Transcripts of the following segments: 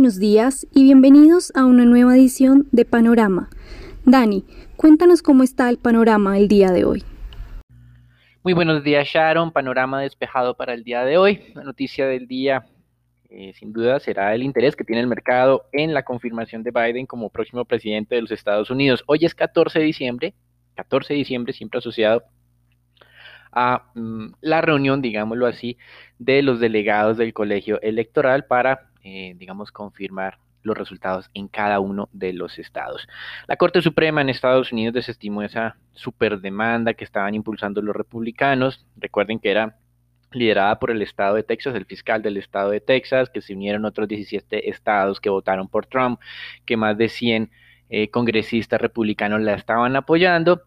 buenos días y bienvenidos a una nueva edición de Panorama. Dani, cuéntanos cómo está el panorama el día de hoy. Muy buenos días Sharon, panorama despejado para el día de hoy. La noticia del día eh, sin duda será el interés que tiene el mercado en la confirmación de Biden como próximo presidente de los Estados Unidos. Hoy es 14 de diciembre, 14 de diciembre siempre asociado a mm, la reunión, digámoslo así, de los delegados del colegio electoral para eh, digamos, confirmar los resultados en cada uno de los estados. La Corte Suprema en Estados Unidos desestimó esa superdemanda que estaban impulsando los republicanos. Recuerden que era liderada por el estado de Texas, el fiscal del estado de Texas, que se unieron otros 17 estados que votaron por Trump, que más de 100 eh, congresistas republicanos la estaban apoyando.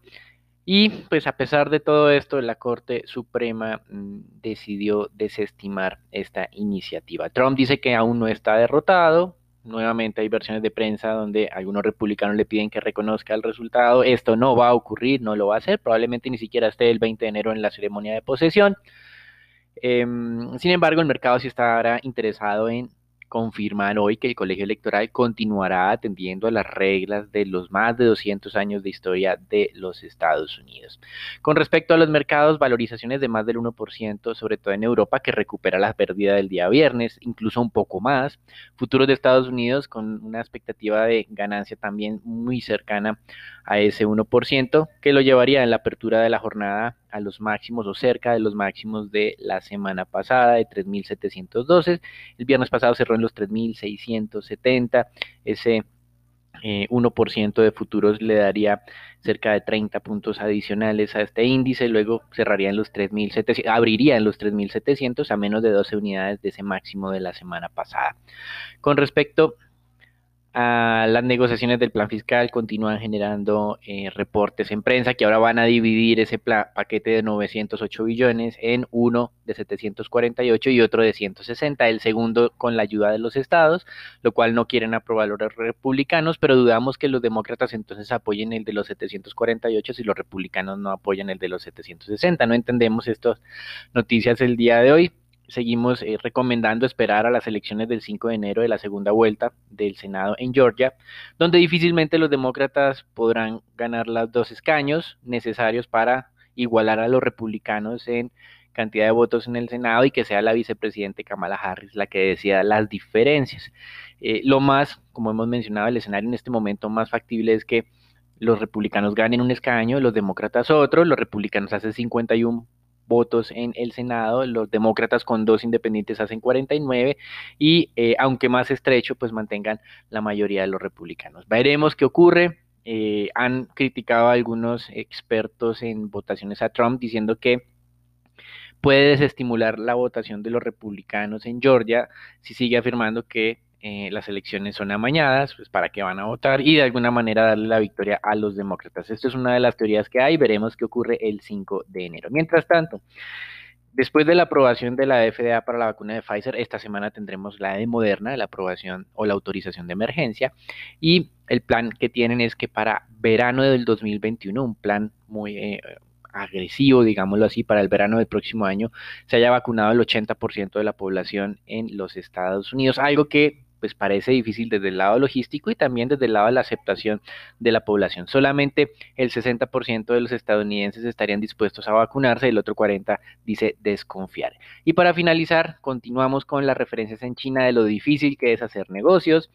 Y pues a pesar de todo esto, la Corte Suprema mm, decidió desestimar esta iniciativa. Trump dice que aún no está derrotado. Nuevamente hay versiones de prensa donde algunos republicanos le piden que reconozca el resultado. Esto no va a ocurrir, no lo va a hacer. Probablemente ni siquiera esté el 20 de enero en la ceremonia de posesión. Em, sin embargo, el mercado sí está ahora interesado en confirmar hoy que el colegio electoral continuará atendiendo a las reglas de los más de 200 años de historia de los Estados Unidos. Con respecto a los mercados, valorizaciones de más del 1%, sobre todo en Europa, que recupera la pérdida del día viernes, incluso un poco más. Futuros de Estados Unidos con una expectativa de ganancia también muy cercana a ese 1%, que lo llevaría en la apertura de la jornada a los máximos o cerca de los máximos de la semana pasada de 3.712. El viernes pasado cerró en los 3.670. Ese 1% eh, de futuros le daría cerca de 30 puntos adicionales a este índice, luego cerraría en los 3.700, abriría en los 3.700 a menos de 12 unidades de ese máximo de la semana pasada. Con respecto las negociaciones del plan fiscal continúan generando eh, reportes en prensa que ahora van a dividir ese paquete de 908 billones en uno de 748 y otro de 160, el segundo con la ayuda de los estados, lo cual no quieren aprobar los republicanos, pero dudamos que los demócratas entonces apoyen el de los 748 si los republicanos no apoyan el de los 760. No entendemos estas noticias el día de hoy seguimos eh, recomendando esperar a las elecciones del 5 de enero de la segunda vuelta del Senado en Georgia, donde difícilmente los demócratas podrán ganar los dos escaños necesarios para igualar a los republicanos en cantidad de votos en el Senado y que sea la vicepresidente Kamala Harris la que decida las diferencias. Eh, lo más, como hemos mencionado, el escenario en este momento más factible es que los republicanos ganen un escaño, los demócratas otro, los republicanos hacen 51 votos en el Senado, los demócratas con dos independientes hacen 49 y eh, aunque más estrecho, pues mantengan la mayoría de los republicanos. Veremos qué ocurre. Eh, han criticado a algunos expertos en votaciones a Trump diciendo que puede desestimular la votación de los republicanos en Georgia si sigue afirmando que eh, las elecciones son amañadas, pues para qué van a votar y de alguna manera darle la victoria a los demócratas. Esto es una de las teorías que hay, veremos qué ocurre el 5 de enero. Mientras tanto, después de la aprobación de la FDA para la vacuna de Pfizer, esta semana tendremos la de Moderna, la aprobación o la autorización de emergencia y el plan que tienen es que para verano del 2021, un plan muy... Eh, agresivo, digámoslo así, para el verano del próximo año, se haya vacunado el 80% de la población en los Estados Unidos, algo que pues parece difícil desde el lado logístico y también desde el lado de la aceptación de la población. Solamente el 60% de los estadounidenses estarían dispuestos a vacunarse, el otro 40% dice desconfiar. Y para finalizar, continuamos con las referencias en China de lo difícil que es hacer negocios.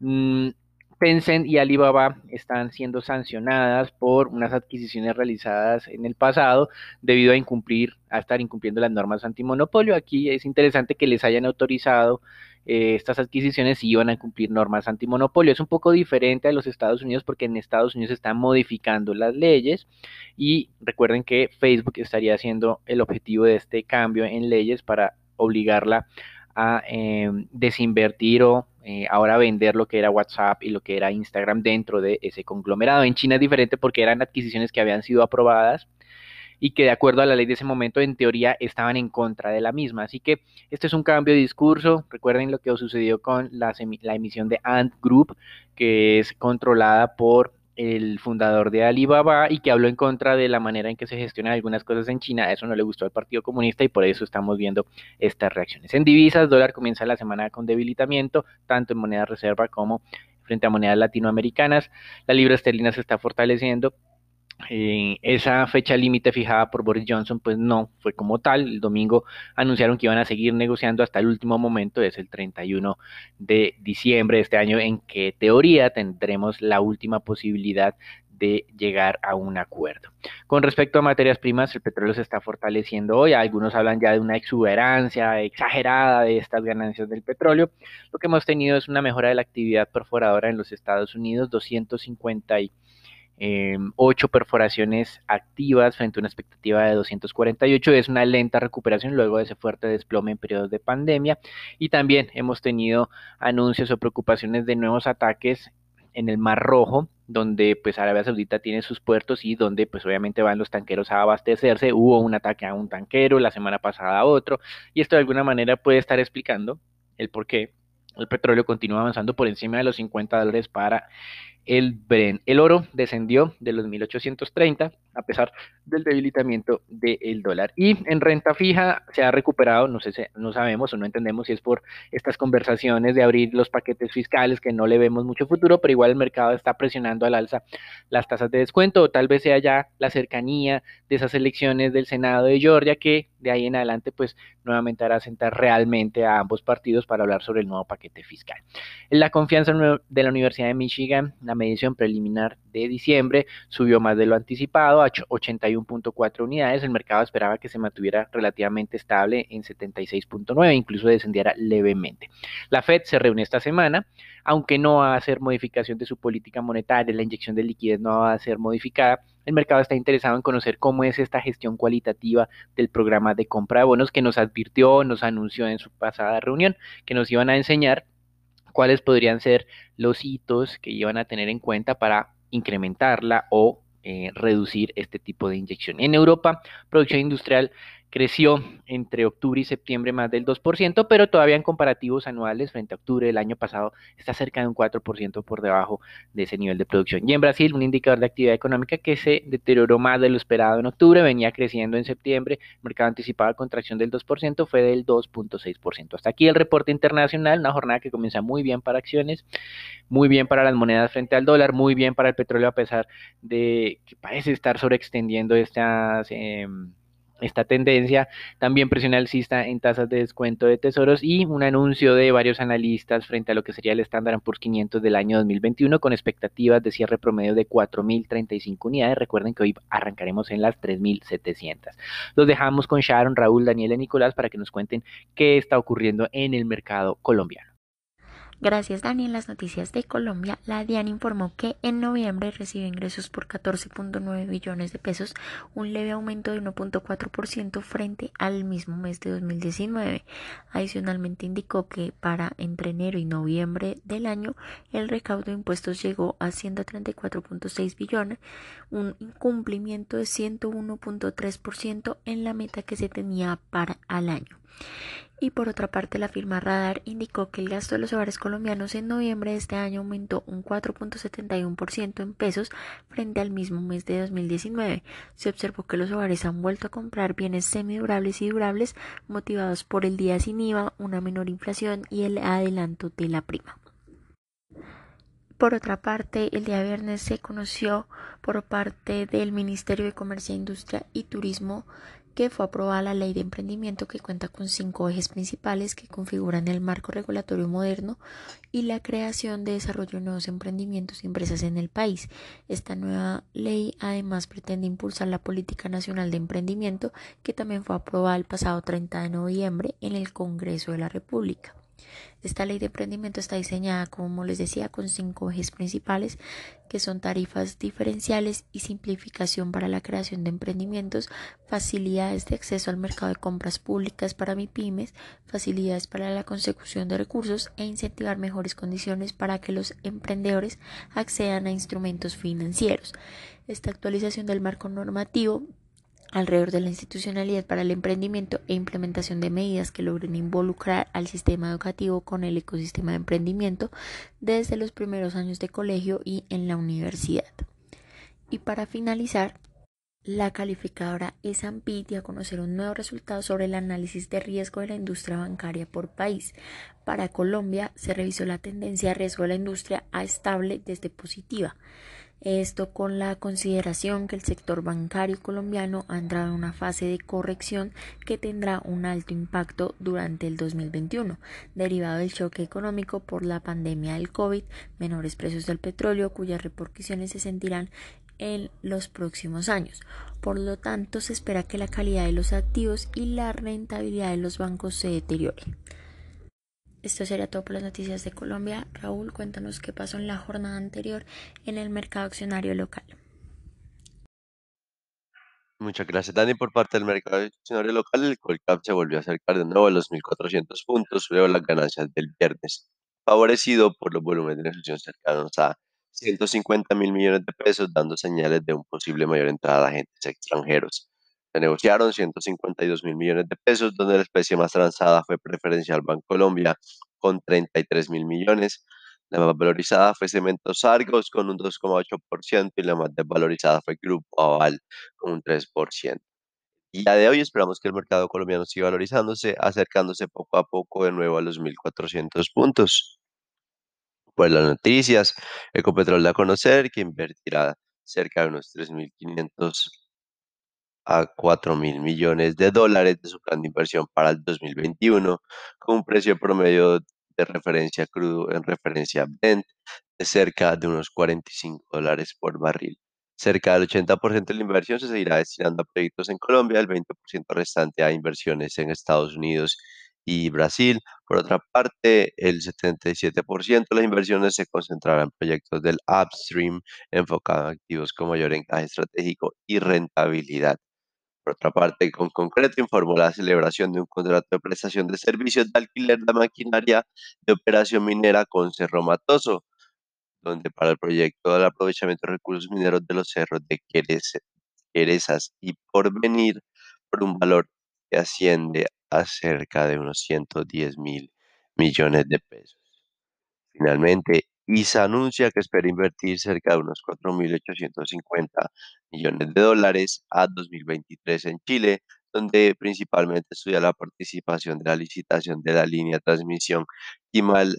Mm, Tencent y Alibaba están siendo sancionadas por unas adquisiciones realizadas en el pasado debido a incumplir, a estar incumpliendo las normas antimonopolio. Aquí es interesante que les hayan autorizado eh, estas adquisiciones si iban a cumplir normas antimonopolio. Es un poco diferente a los Estados Unidos porque en Estados Unidos están modificando las leyes y recuerden que Facebook estaría siendo el objetivo de este cambio en leyes para obligarla a em, desinvertir o eh, ahora vender lo que era WhatsApp y lo que era Instagram dentro de ese conglomerado. En China es diferente porque eran adquisiciones que habían sido aprobadas y que de acuerdo a la ley de ese momento en teoría estaban en contra de la misma. Así que este es un cambio de discurso. Recuerden lo que sucedió con la, la emisión de Ant Group, que es controlada por el fundador de Alibaba y que habló en contra de la manera en que se gestionan algunas cosas en China. Eso no le gustó al Partido Comunista y por eso estamos viendo estas reacciones. En divisas, dólar comienza la semana con debilitamiento, tanto en moneda reserva como frente a monedas latinoamericanas. La libra esterlina se está fortaleciendo esa fecha límite fijada por Boris Johnson, pues no fue como tal. El domingo anunciaron que iban a seguir negociando hasta el último momento, es el 31 de diciembre de este año, en que teoría tendremos la última posibilidad de llegar a un acuerdo. Con respecto a materias primas, el petróleo se está fortaleciendo hoy. Algunos hablan ya de una exuberancia exagerada de estas ganancias del petróleo. Lo que hemos tenido es una mejora de la actividad perforadora en los Estados Unidos, 250 Em, ocho perforaciones activas frente a una expectativa de 248. Es una lenta recuperación luego de ese fuerte desplome en periodos de pandemia. Y también hemos tenido anuncios o preocupaciones de nuevos ataques en el Mar Rojo, donde pues Arabia Saudita tiene sus puertos y donde pues obviamente van los tanqueros a abastecerse. Hubo un ataque a un tanquero, la semana pasada a otro, y esto de alguna manera puede estar explicando el por qué el petróleo continúa avanzando por encima de los 50 dólares para el oro descendió de los 1830 a pesar del debilitamiento del dólar. Y en renta fija se ha recuperado, no sé, no sabemos o no entendemos si es por estas conversaciones de abrir los paquetes fiscales que no le vemos mucho futuro, pero igual el mercado está presionando al alza las tasas de descuento o tal vez sea ya la cercanía de esas elecciones del Senado de Georgia que de ahí en adelante pues nuevamente hará sentar realmente a ambos partidos para hablar sobre el nuevo paquete fiscal. La confianza de la Universidad de Michigan, la medición preliminar de diciembre subió más de lo anticipado a 81.4 unidades. El mercado esperaba que se mantuviera relativamente estable en 76.9, incluso descendiera levemente. La Fed se reúne esta semana, aunque no va a hacer modificación de su política monetaria, la inyección de liquidez no va a ser modificada. El mercado está interesado en conocer cómo es esta gestión cualitativa del programa de compra de bonos que nos advirtió, nos anunció en su pasada reunión, que nos iban a enseñar cuáles podrían ser los hitos que iban a tener en cuenta para incrementarla o eh, reducir este tipo de inyección. En Europa, producción industrial creció entre octubre y septiembre más del 2%, pero todavía en comparativos anuales frente a octubre del año pasado está cerca de un 4% por debajo de ese nivel de producción. Y en Brasil, un indicador de actividad económica que se deterioró más de lo esperado en octubre, venía creciendo en septiembre, mercado anticipaba contracción del 2%, fue del 2.6%. Hasta aquí el reporte internacional, una jornada que comienza muy bien para acciones, muy bien para las monedas frente al dólar, muy bien para el petróleo a pesar de que parece estar sobreextendiendo estas... Eh, esta tendencia, también presión alcista en tasas de descuento de tesoros y un anuncio de varios analistas frente a lo que sería el estándar por 500 del año 2021 con expectativas de cierre promedio de 4.035 unidades. Recuerden que hoy arrancaremos en las 3.700. Los dejamos con Sharon, Raúl, Daniel y Nicolás para que nos cuenten qué está ocurriendo en el mercado colombiano. Gracias Dani, en las noticias de Colombia, la DIAN informó que en noviembre recibió ingresos por 14.9 billones de pesos, un leve aumento de 1.4% frente al mismo mes de 2019. Adicionalmente indicó que para entre enero y noviembre del año el recaudo de impuestos llegó a 134.6 billones, un incumplimiento de 101.3% en la meta que se tenía para el año. Y por otra parte, la firma Radar indicó que el gasto de los hogares colombianos en noviembre de este año aumentó un 4.71% en pesos frente al mismo mes de 2019. Se observó que los hogares han vuelto a comprar bienes semidurables y durables motivados por el día sin IVA, una menor inflación y el adelanto de la prima. Por otra parte, el día viernes se conoció por parte del Ministerio de Comercio, Industria y Turismo que fue aprobada la ley de emprendimiento que cuenta con cinco ejes principales que configuran el marco regulatorio moderno y la creación de desarrollo de nuevos emprendimientos y empresas en el país. Esta nueva ley además pretende impulsar la política nacional de emprendimiento que también fue aprobada el pasado 30 de noviembre en el Congreso de la República. Esta ley de emprendimiento está diseñada, como les decía, con cinco ejes principales, que son tarifas diferenciales y simplificación para la creación de emprendimientos, facilidades de acceso al mercado de compras públicas para MIPIMES, facilidades para la consecución de recursos e incentivar mejores condiciones para que los emprendedores accedan a instrumentos financieros. Esta actualización del marco normativo alrededor de la institucionalidad para el emprendimiento e implementación de medidas que logren involucrar al sistema educativo con el ecosistema de emprendimiento desde los primeros años de colegio y en la universidad. Y para finalizar, la calificadora S&P dio a conocer un nuevo resultado sobre el análisis de riesgo de la industria bancaria por país. Para Colombia se revisó la tendencia de riesgo de la industria a estable desde positiva. Esto con la consideración que el sector bancario colombiano ha entrado en una fase de corrección que tendrá un alto impacto durante el 2021, derivado del choque económico por la pandemia del COVID, menores precios del petróleo cuyas repercusiones se sentirán en los próximos años. Por lo tanto, se espera que la calidad de los activos y la rentabilidad de los bancos se deteriore. Esto sería todo por las noticias de Colombia. Raúl, cuéntanos qué pasó en la jornada anterior en el mercado accionario local. Muchas gracias, Dani. Por parte del mercado accionario local, el Colcap se volvió a acercar de nuevo a los 1.400 puntos luego las ganancias del viernes, favorecido por los volúmenes de negociación cercanos a 150 mil millones de pesos, dando señales de un posible mayor entrada de agentes extranjeros. Negociaron 152 mil millones de pesos, donde la especie más transada fue Preferencial Bancolombia con 33 mil millones. La más valorizada fue Cementos Argos con un 2,8% y la más desvalorizada fue Grupo Aval con un 3%. Y ya de hoy esperamos que el mercado colombiano siga valorizándose, acercándose poco a poco de nuevo a los 1.400 puntos. Pues las noticias, Ecopetrol da a conocer que invertirá cerca de unos 3.500 a 4 mil millones de dólares de su plan de inversión para el 2021, con un precio promedio de referencia crudo en referencia Brent de cerca de unos 45 dólares por barril. Cerca del 80% de la inversión se seguirá destinando a proyectos en Colombia, el 20% restante a inversiones en Estados Unidos y Brasil. Por otra parte, el 77% de las inversiones se concentrará en proyectos del upstream enfocados en activos con mayor encaje estratégico y rentabilidad. Por otra parte, con concreto informó la celebración de un contrato de prestación de servicios de alquiler de maquinaria de operación minera con Cerro Matoso, donde para el proyecto del aprovechamiento de recursos mineros de los cerros de Querezas y Porvenir, por un valor que asciende a cerca de unos 110 mil millones de pesos. Finalmente, ISA anuncia que espera invertir cerca de unos 4.850 millones de dólares a 2023 en Chile, donde principalmente estudia la participación de la licitación de la línea de transmisión Quimal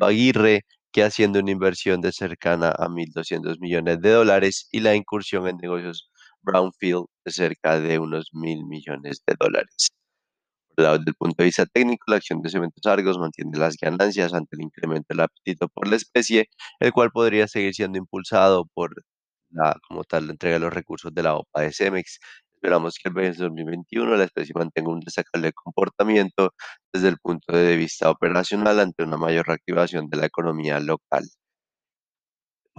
Aguirre, que haciendo una inversión de cercana a 1.200 millones de dólares y la incursión en negocios Brownfield de cerca de unos mil millones de dólares. Desde el punto de vista técnico, la acción de cementos Argos mantiene las ganancias ante el incremento del apetito por la especie, el cual podría seguir siendo impulsado por la, como tal, la entrega de los recursos de la OPA de Cemex. Esperamos que el 2021 la especie mantenga un destacable comportamiento desde el punto de vista operacional ante una mayor reactivación de la economía local.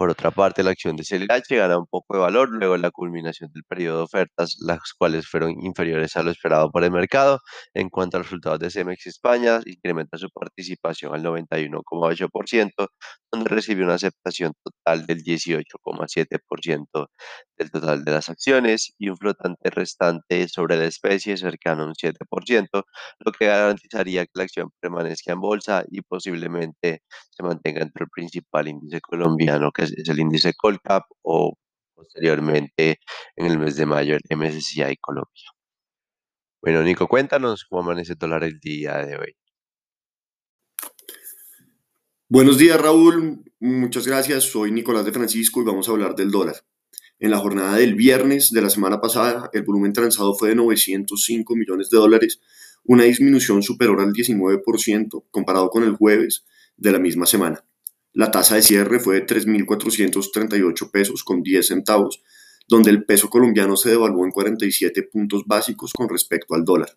Por otra parte, la acción de CLH gana un poco de valor luego de la culminación del periodo de ofertas, las cuales fueron inferiores a lo esperado por el mercado. En cuanto a los resultados de Cemex España, incrementa su participación al 91,8%, donde recibe una aceptación total del 18,7% del total de las acciones y un flotante restante sobre la especie cercano a un 7%, lo que garantizaría que la acción permanezca en bolsa y posiblemente se mantenga entre el principal índice colombiano que es el índice Colcap o posteriormente en el mes de mayo el MSCI Colombia. Bueno, Nico, cuéntanos cómo amanece el dólar el día de hoy. Buenos días, Raúl. Muchas gracias. Soy Nicolás de Francisco y vamos a hablar del dólar. En la jornada del viernes de la semana pasada, el volumen transado fue de 905 millones de dólares, una disminución superior al 19% comparado con el jueves de la misma semana. La tasa de cierre fue de 3.438 pesos con 10 centavos, donde el peso colombiano se devaluó en 47 puntos básicos con respecto al dólar.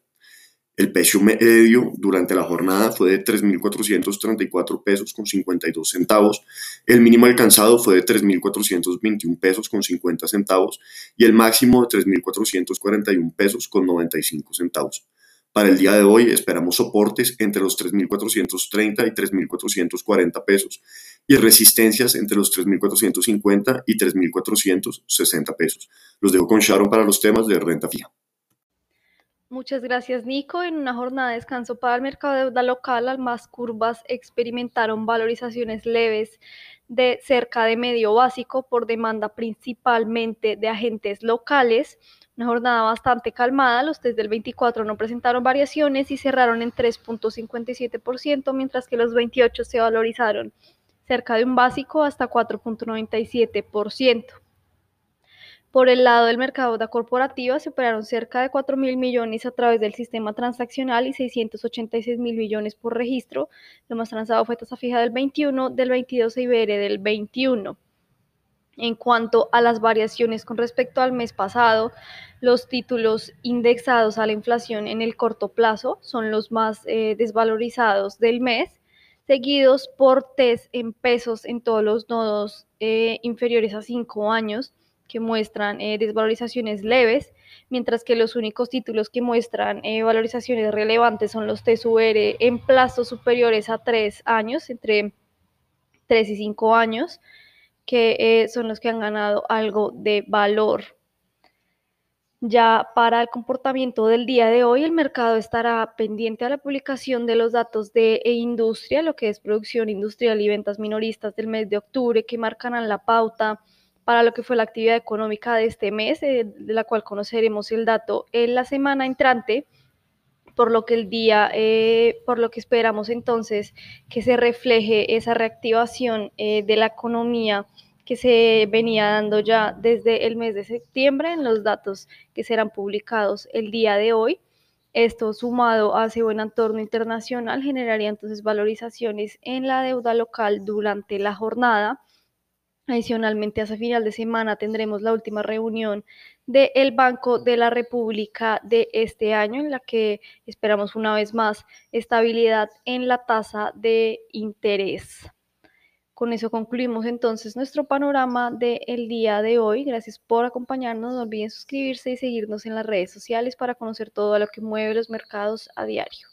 El peso medio durante la jornada fue de 3.434 pesos con 52 centavos, el mínimo alcanzado fue de 3.421 pesos con 50 centavos y el máximo de 3.441 pesos con 95 centavos. Para el día de hoy esperamos soportes entre los 3.430 y 3.440 pesos y resistencias entre los 3.450 y 3.460 pesos. Los dejo con Sharon para los temas de renta fija. Muchas gracias, Nico. En una jornada de descanso para el mercado de deuda local, más curvas experimentaron valorizaciones leves de cerca de medio básico por demanda principalmente de agentes locales. Una jornada bastante calmada, los test del 24 no presentaron variaciones y cerraron en 3.57%, mientras que los 28 se valorizaron cerca de un básico hasta 4.97%. Por el lado del mercado corporativa, se operaron cerca de 4 mil millones a través del sistema transaccional y 686 mil millones por registro. Lo más transado fue tasa fija del 21, del 22 e IBR del 21. En cuanto a las variaciones con respecto al mes pasado, los títulos indexados a la inflación en el corto plazo son los más eh, desvalorizados del mes, seguidos por TES en pesos en todos los nodos eh, inferiores a 5 años que muestran eh, desvalorizaciones leves, mientras que los únicos títulos que muestran eh, valorizaciones relevantes son los TSUR en plazos superiores a 3 años, entre 3 y 5 años, que eh, son los que han ganado algo de valor. Ya para el comportamiento del día de hoy, el mercado estará pendiente a la publicación de los datos de industria, lo que es producción industrial y ventas minoristas del mes de octubre, que marcarán la pauta para lo que fue la actividad económica de este mes, eh, de la cual conoceremos el dato en la semana entrante, por lo que el día, eh, por lo que esperamos entonces que se refleje esa reactivación eh, de la economía que se venía dando ya desde el mes de septiembre en los datos que serán publicados el día de hoy. Esto sumado a ese buen entorno internacional generaría entonces valorizaciones en la deuda local durante la jornada Adicionalmente, hacia final de semana tendremos la última reunión del Banco de la República de este año, en la que esperamos una vez más estabilidad en la tasa de interés. Con eso concluimos entonces nuestro panorama del día de hoy. Gracias por acompañarnos. No olviden suscribirse y seguirnos en las redes sociales para conocer todo lo que mueve los mercados a diario.